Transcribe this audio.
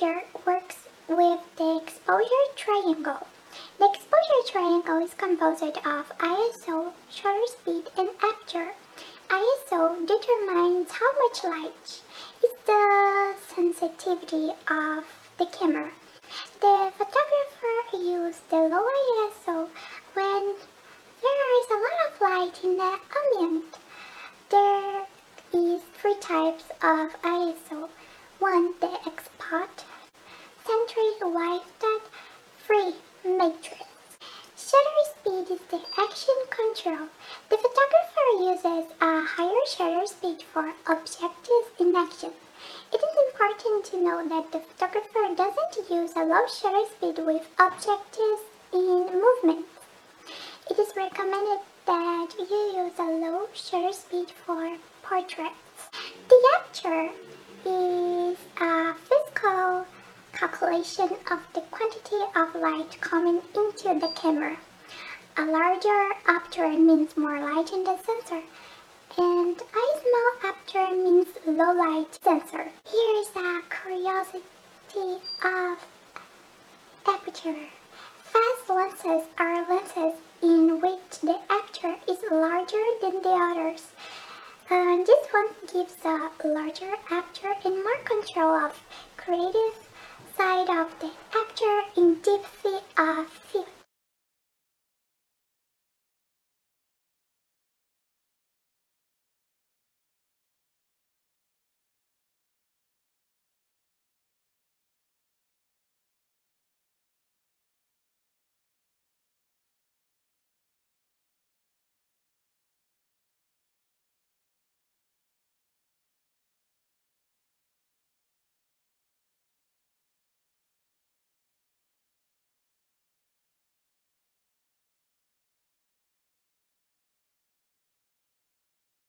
works with the exposure triangle. The exposure triangle is composed of ISO, shutter speed, and aperture. ISO determines how much light is the sensitivity of the camera. The photographer uses the low ISO when there is a lot of light in the ambient. There is three types of ISO. One, the X-Pot, centric wide dot, free matrix. Shutter speed is the action control. The photographer uses a higher shutter speed for objectives in action. It is important to know that the photographer doesn't use a low shutter speed with objectives in movement. It is recommended that you use a low shutter speed for portraits. The aperture is a physical calculation of the quantity of light coming into the camera. A larger aperture means more light in the sensor, and a small aperture means low light sensor. Here is a curiosity of aperture. Fast lenses are lenses in which the aperture is larger than the others. And this one gives a larger aperture and more control of side of the actor in deep sea, of sea